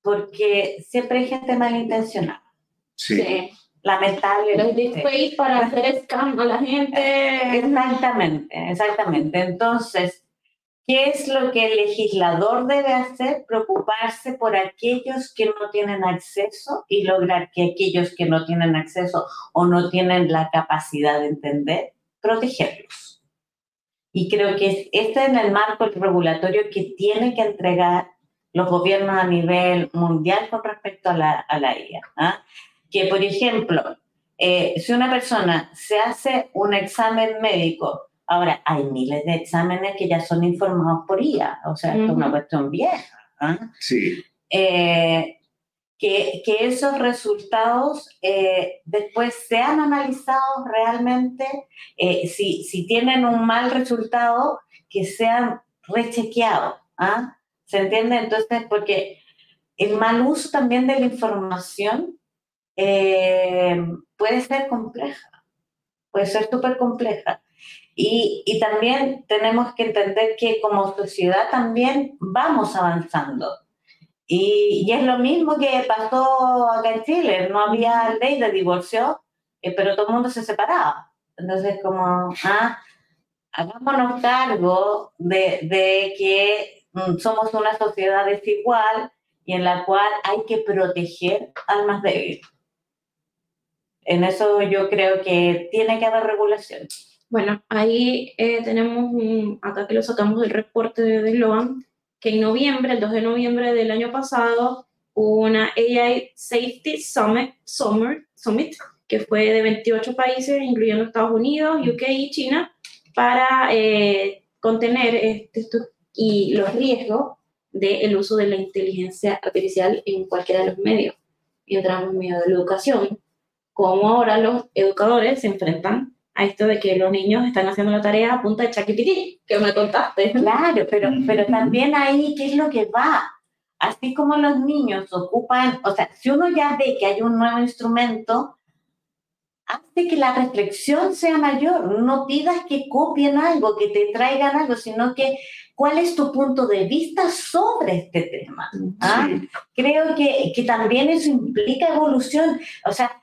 Porque siempre hay gente malintencionada. Sí. Lamentable. Los displays para hacer scam a la gente. Exactamente, exactamente. Entonces, ¿Qué es lo que el legislador debe hacer? Preocuparse por aquellos que no tienen acceso y lograr que aquellos que no tienen acceso o no tienen la capacidad de entender, protegerlos. Y creo que este es el marco regulatorio que tiene que entregar los gobiernos a nivel mundial con respecto a la, a la IA. ¿ah? Que, por ejemplo, eh, si una persona se hace un examen médico Ahora, hay miles de exámenes que ya son informados por IA, o sea, es una cuestión vieja. ¿ah? Sí. Eh, que, que, esos resultados eh, después sean analizados realmente, eh, si, si, tienen un mal resultado, que sean rechequeados. ¿ah? ¿Se entiende? Entonces, porque el mal uso también de la información puede ser compleja, puede ser súper compleja. Y, y, también tenemos que entender que como sociedad también vamos avanzando. Y, y, es lo mismo que pasó acá en Chile, no había ley de divorcio, eh, pero todo el mundo se separaba. Entonces, como, ah, hagámonos cargo de, de que mm, somos una sociedad desigual y en la cual hay que proteger al más débil. En eso yo creo que tiene que haber regulación. Bueno, ahí eh, tenemos, un, acá que lo sacamos del reporte de Globan, que en noviembre, el 2 de noviembre del año pasado, hubo una AI Safety Summit, Summer, Summit que fue de 28 países, incluyendo Estados Unidos, UK y China, para eh, contener este, y los riesgos del uso de la inteligencia artificial en cualquiera de los medios. Y entramos en medio de la educación, como ahora los educadores se enfrentan a esto de que los niños están haciendo la tarea a punta de chaquipití, que me contaste. Claro, pero, (laughs) pero también ahí, ¿qué es lo que va? Así como los niños ocupan, o sea, si uno ya ve que hay un nuevo instrumento, hace que la reflexión sea mayor. No pidas que copien algo, que te traigan algo, sino que cuál es tu punto de vista sobre este tema. ¿Ah? Creo que, que también eso implica evolución. O sea,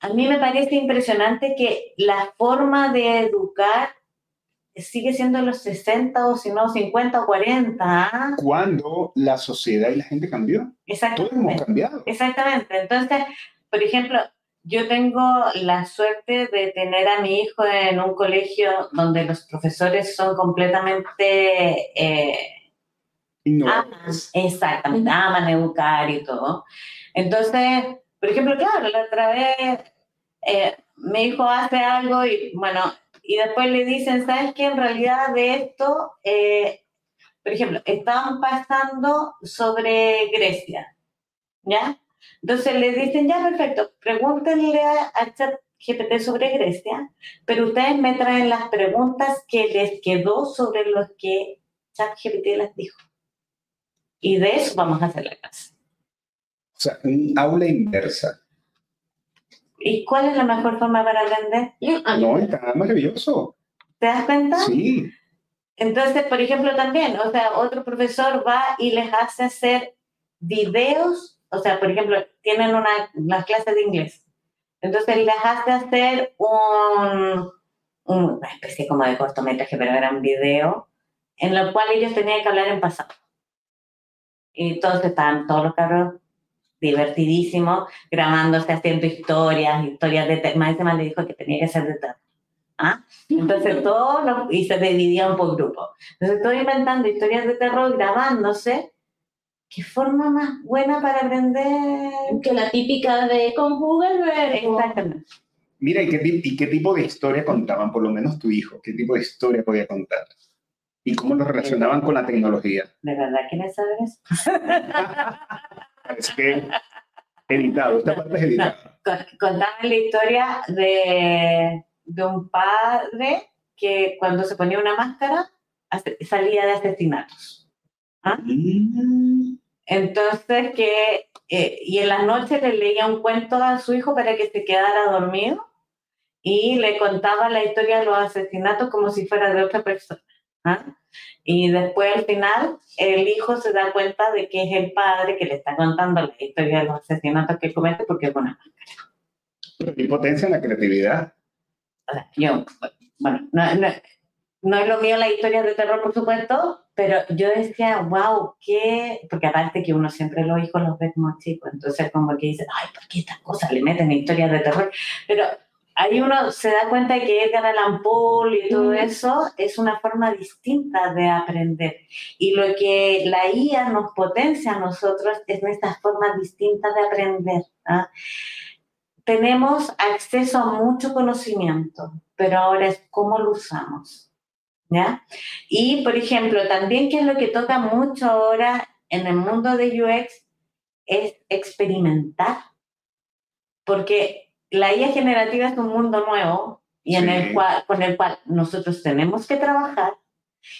a mí me parece impresionante que la forma de educar sigue siendo los 60 o si no 50 o 40. ¿ah? Cuando la sociedad y la gente cambió. Todos Exactamente. hemos cambiado. Exactamente. Entonces, por ejemplo, yo tengo la suerte de tener a mi hijo en un colegio donde los profesores son completamente... eh, aman, exactamente, aman educar y todo. Entonces, por ejemplo, claro, la otra vez eh, mi hijo hace algo y bueno, y después le dicen, ¿sabes qué? En realidad de esto, eh, por ejemplo, estaban pasando sobre Grecia, ¿ya? Entonces le dicen, ya, perfecto, pregúntenle a, a ChatGPT sobre Grecia, pero ustedes me traen las preguntas que les quedó sobre lo que ChatGPT les dijo. Y de eso vamos a hacer la clase. O sea, un aula inversa. ¿Y cuál es la mejor forma para aprender? Ah, No, está maravilloso. ¿Te das cuenta? Sí. Entonces, por ejemplo, también, o sea, otro profesor va y les hace hacer videos, o sea, por ejemplo, tienen una, las clases de inglés. Entonces les hace hacer un, un- una especie como de cortometraje, pero era un video, en lo cual ellos tenían que hablar en pasado. Y entonces estaban todos los carros divertidísimos, grabándose, haciendo historias, historias de terror. Más encima le dijo que tenía que ser de terror. ¿Ah? Entonces (laughs) todo lo, y se dividían por grupos. Entonces estoy inventando historias de terror, grabándose. ¿Qué forma más buena para aprender? Que la típica de conjuga el verbo. Exactamente. Mira, ¿y qué, ¿y qué tipo de historia contaban, por lo menos tu hijo? ¿Qué tipo de historia podía contar? ¿Y cómo lo relacionaban con la tecnología? ¿De verdad quieres saber eso? (laughs) Parece que editado, esta parte es editada. Con- Contame la historia de, de un padre que cuando se ponía una máscara salía de asesinatos. Mm, Entonces, que, eh, y en las noches le leía un cuento a su hijo para que se quedara dormido y le contaba la historia de los asesinatos como si fuera de otra persona. ¿Ah? Y después al final el hijo se da cuenta de que es el padre que le está contando la historia de los asesinatos que comete porque es una pero y potencia en la creatividad. O sea, yo, bueno, no, no, no es lo mío la historia de terror, por supuesto, pero yo decía, wow, qué, porque aparte que uno siempre los hijos los ve como chicos, entonces como que dice, ay, ¿por qué estas cosas le meten historias de terror? Pero ahí uno se da cuenta de que Edgar Allan Poe y todo eso es una forma distinta de aprender. Y lo que la IA nos potencia a nosotros es nuestras formas distintas de aprender. ¿ah? Tenemos acceso a mucho conocimiento, pero ahora es cómo lo usamos. ¿ya? Y, por ejemplo, también que es lo que toca mucho ahora en el mundo de UX es experimentar. Porque la IA generativa es un mundo nuevo y en Sí. el cual, con el cual nosotros tenemos que trabajar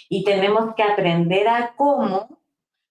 y tenemos que aprender a cómo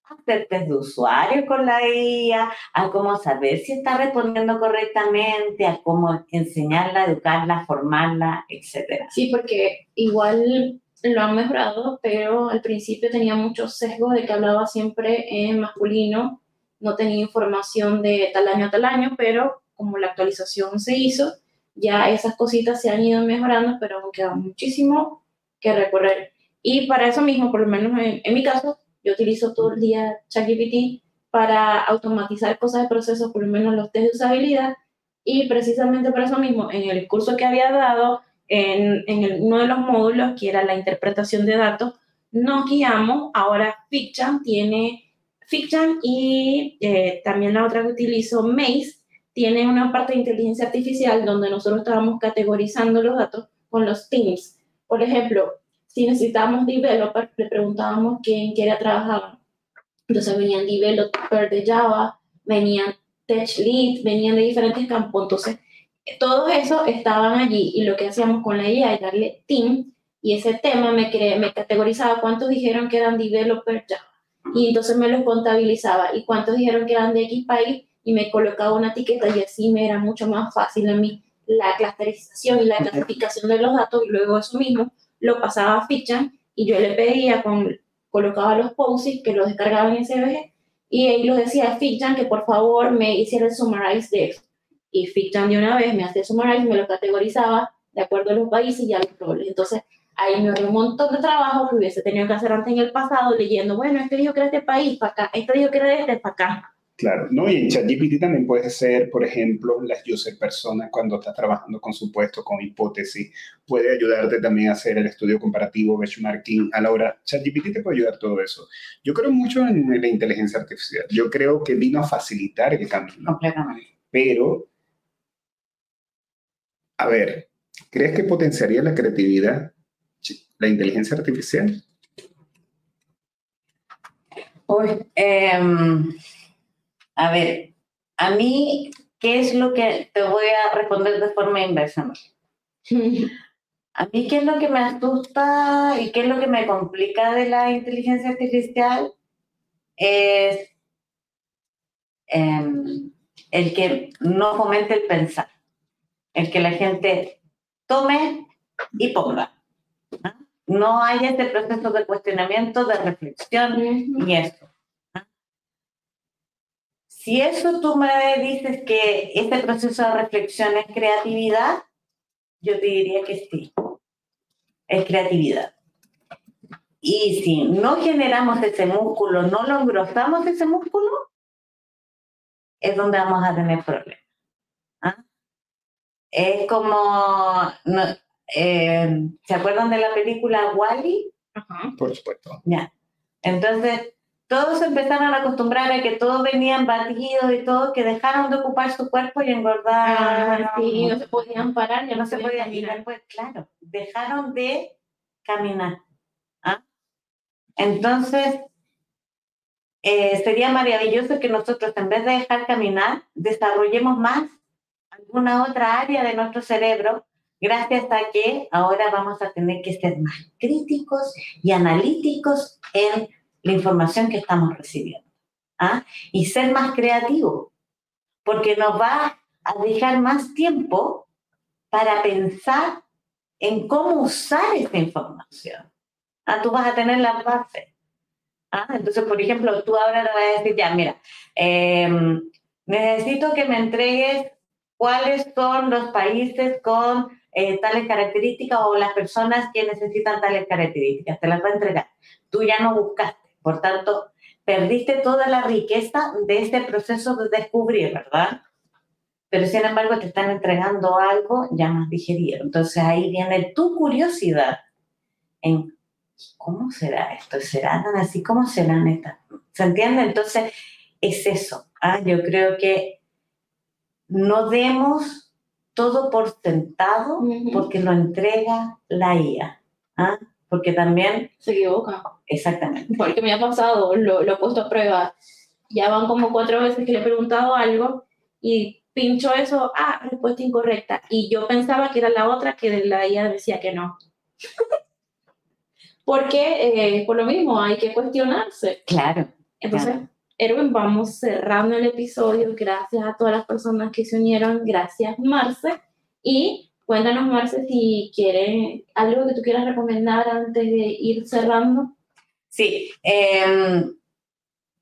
hacer test de usuario con la IA, a cómo saber si está respondiendo correctamente, a cómo enseñarla, educarla, formarla, etc. Sí, porque igual lo han mejorado, pero al principio tenía muchos sesgos de que hablaba siempre en masculino, no tenía información de tal año a tal año, pero como la actualización se hizo, ya esas cositas se han ido mejorando, pero aún queda muchísimo que recorrer. Y para eso mismo, por lo menos en, mi caso, yo utilizo todo el día ChatGPT para automatizar cosas de procesos, por lo menos los test de usabilidad, y precisamente por eso mismo, en el curso que había dado, en, en uno de los módulos, que era la interpretación de datos, nos guiamos, ahora Fiction tiene, Fiction y eh, también la otra que utilizo, Maze, tiene una parte de inteligencia artificial donde nosotros estábamos categorizando los datos con los teams. Por ejemplo, si necesitábamos developer, le preguntábamos qué área trabajaban. Entonces venían developer de Java, venían tech lead, venían de diferentes campos. Entonces, todos esos estaban allí y lo que hacíamos con la IA es darle team y ese tema me, cre- me categorizaba cuántos dijeron que eran developer Java y entonces me los contabilizaba y cuántos dijeron que eran de X país y me colocaba una etiqueta y así me era mucho más fácil a mí la clusterización y la clasificación de los datos y luego eso mismo lo pasaba a Fiction y yo le pedía, con, colocaba los POSIs que los descargaba en SVG y ahí los decía a Fiction que por favor me hiciera el summarize de eso. Y Fiction de una vez me hacía el summarize, me lo categorizaba de acuerdo a los países y a los roles. Entonces ahí me ahorré un montón de trabajo que hubiese tenido que hacer antes en el pasado, leyendo, bueno, este dijo que era de este país, para acá, este dijo que era de este, para acá. Claro, ¿no? Y en ChatGPT también puede ser, por ejemplo, las user personas cuando estás trabajando con supuestos, con hipótesis. Puede ayudarte también a hacer el estudio comparativo, benchmarking. A la hora, ChatGPT te puede ayudar todo eso. Yo creo mucho en la inteligencia artificial. Yo creo que vino a facilitar el camino. Completamente. Pero, a ver, ¿crees que potenciaría la creatividad la inteligencia artificial? Uy, eh a ver, a mí, ¿qué es lo que te voy a responder de forma inversa? A mí, ¿qué es lo que me asusta y qué es lo que me complica de la inteligencia artificial? Es em, el que no fomente el pensar, el que la gente tome y ponga. No, hay este proceso de cuestionamiento, de reflexión y eso. Si eso tú me dices que este proceso de reflexión es creatividad, yo te diría que sí, es creatividad. Y si no generamos ese músculo, no lo engrosamos ese músculo, es donde vamos a tener problemas. ¿ah? Es como, eh, ¿se acuerdan de la película Wally? -E? Por supuesto. Ya. Entonces, todos empezaron a acostumbrar a que todos venían batidos y todo, que dejaron de ocupar su cuerpo y engordar. Ah, sí, no se podían parar, ya no, se podían ir. Pues, claro, dejaron de caminar. ¿ah? Entonces, eh, sería maravilloso que nosotros, en vez de dejar caminar, desarrollemos más alguna otra área de nuestro cerebro, gracias a que ahora vamos a tener que ser más críticos y analíticos en la información que estamos recibiendo. ¿ah? Y ser más creativo, porque nos va a dejar más tiempo para pensar en cómo usar esta información. ¿Ah? Tú vas a tener la base. ¿ah? Entonces, por ejemplo, tú ahora le vas a decir, ya, mira, em, necesito que me entregues cuáles son los países con eh, tales características o las personas que necesitan tales características. Te las va a entregar. Tú ya no buscaste. Por tanto, perdiste toda la riqueza de este proceso de descubrir, ¿verdad? Pero sin embargo te están entregando algo ya más digerido. Entonces ahí viene tu curiosidad en cómo será esto, será tan así, cómo serán estas. ¿Se entiende? Entonces es eso. ¿ah? Yo creo que no demos todo por sentado porque lo entrega la IA. ¿ah? Porque también... Se equivoca. Exactamente. Porque me ha pasado, lo, lo he puesto a prueba. Ya van como cuatro veces que le he preguntado algo y pincho eso, ah, respuesta incorrecta. Y yo pensaba que era la otra que de la IA decía que no. (laughs) Porque eh, por lo mismo hay que cuestionarse. Claro. Entonces, Erwin, vamos cerrando el episodio. Gracias a todas las personas que se unieron. Gracias, Marce. Y Cuéntanos, Marce, si quieres algo que tú quieras recomendar antes de ir cerrando. Sí, em,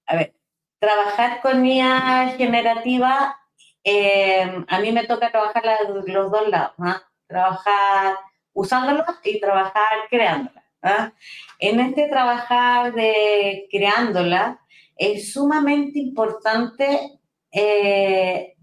a ver, trabajar con IA generativa, em, a mí me toca trabajar los dos lados, ¿ah? trabajar usándolo y trabajar creándola. ¿ah? En este trabajar de creándola es sumamente importante eh,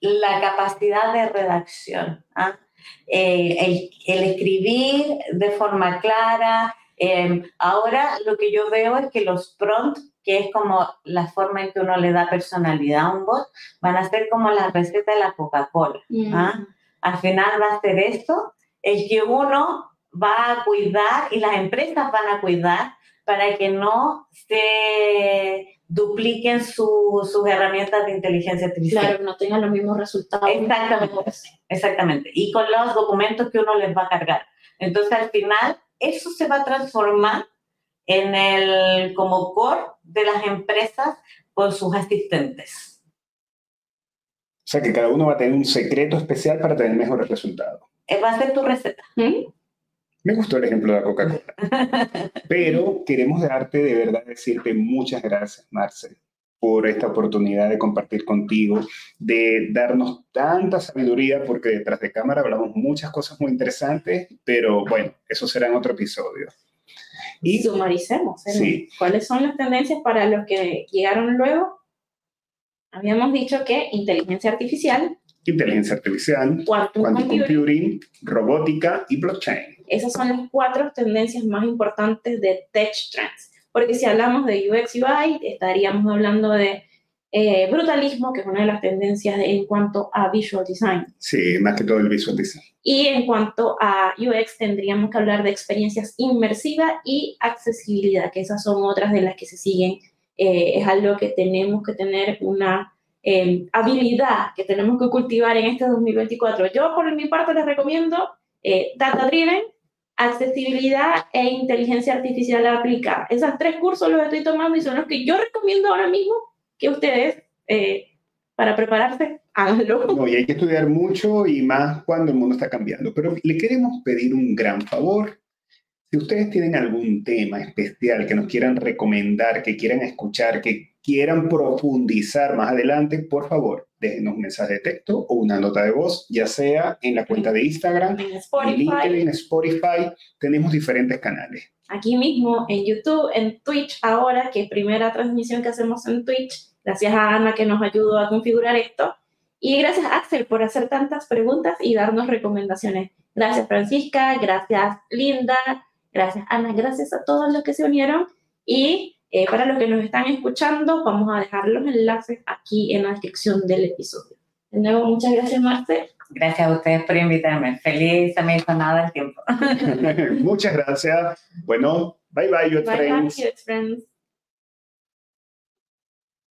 la capacidad de redacción. ¿ah? Eh, el, escribir de forma clara. Em, ahora lo que yo veo es que los prompts, que es como la forma en que uno le da personalidad a un bot, van a ser como la receta de la Coca-Cola. ¿ah? Mm. Al final va a ser esto, el que uno va a cuidar y las empresas van a cuidar para que no se dupliquen sus herramientas de inteligencia artificial. Claro, que no tengan los mismos resultados. Exactamente, exactamente. Y con los documentos que uno les va a cargar. Entonces, al final, eso se va a transformar en el como core de las empresas con sus asistentes. O sea que cada uno va a tener un secreto especial para tener mejores resultados. Eh, va a ser tu receta. ¿Mm? Me gustó el ejemplo de la Coca-Cola. (laughs) Pero queremos darte de verdad decirte muchas gracias, Marcel, por esta oportunidad de compartir contigo, de darnos tanta sabiduría, porque detrás de cámara hablamos muchas cosas muy interesantes, pero bueno, eso será en otro episodio. Y sumaricemos. ¿eh? ¿Cuáles son las tendencias para los que llegaron luego? Habíamos dicho que inteligencia artificial. Inteligencia artificial, quantum, computing, robótica y blockchain. Esas son las cuatro tendencias más importantes de Tech Trends. Porque si hablamos de UX UI, estaríamos hablando de eh, brutalismo, que es una de las tendencias en cuanto a visual design. Sí, más que todo el visual design. Y en cuanto a UX, tendríamos que hablar de experiencias inmersivas y accesibilidad, que esas son otras de las que se siguen. Eh, es algo que tenemos que tener una em, habilidad que tenemos que cultivar en este 2024. Yo, por mi parte, les recomiendo eh, Data Driven, accesibilidad e inteligencia artificial aplicada. Esos tres cursos los estoy tomando y son los que yo recomiendo ahora mismo que ustedes, eh, para prepararse, (laughs) háganlo. No, y hay que estudiar mucho y más cuando el mundo está cambiando. Pero le queremos pedir un gran favor. Si ustedes tienen algún tema especial que nos quieran recomendar, que quieran escuchar, que quieran profundizar más adelante, por favor, déjenos un mensaje de texto o una nota de voz, ya sea en la cuenta de Instagram, en Spotify. LinkedIn, Spotify. Tenemos diferentes canales. Aquí mismo, en YouTube, en Twitch ahora, que es primera transmisión que hacemos en Twitch, gracias a Ana que nos ayudó a configurar esto. Y gracias Axel por hacer tantas preguntas y darnos recomendaciones. Gracias Francisca, gracias Linda, gracias Ana, gracias a todos los que se unieron. Y eh, para los que nos están escuchando, vamos a dejar los enlaces aquí en la descripción del episodio. De nuevo, muchas gracias Marce. Gracias a ustedes por invitarme. Feliz, se me hizo nada el tiempo. (laughs) (laughs) muchas gracias. Bueno, bye bye, your bye, friends. Bye, friends.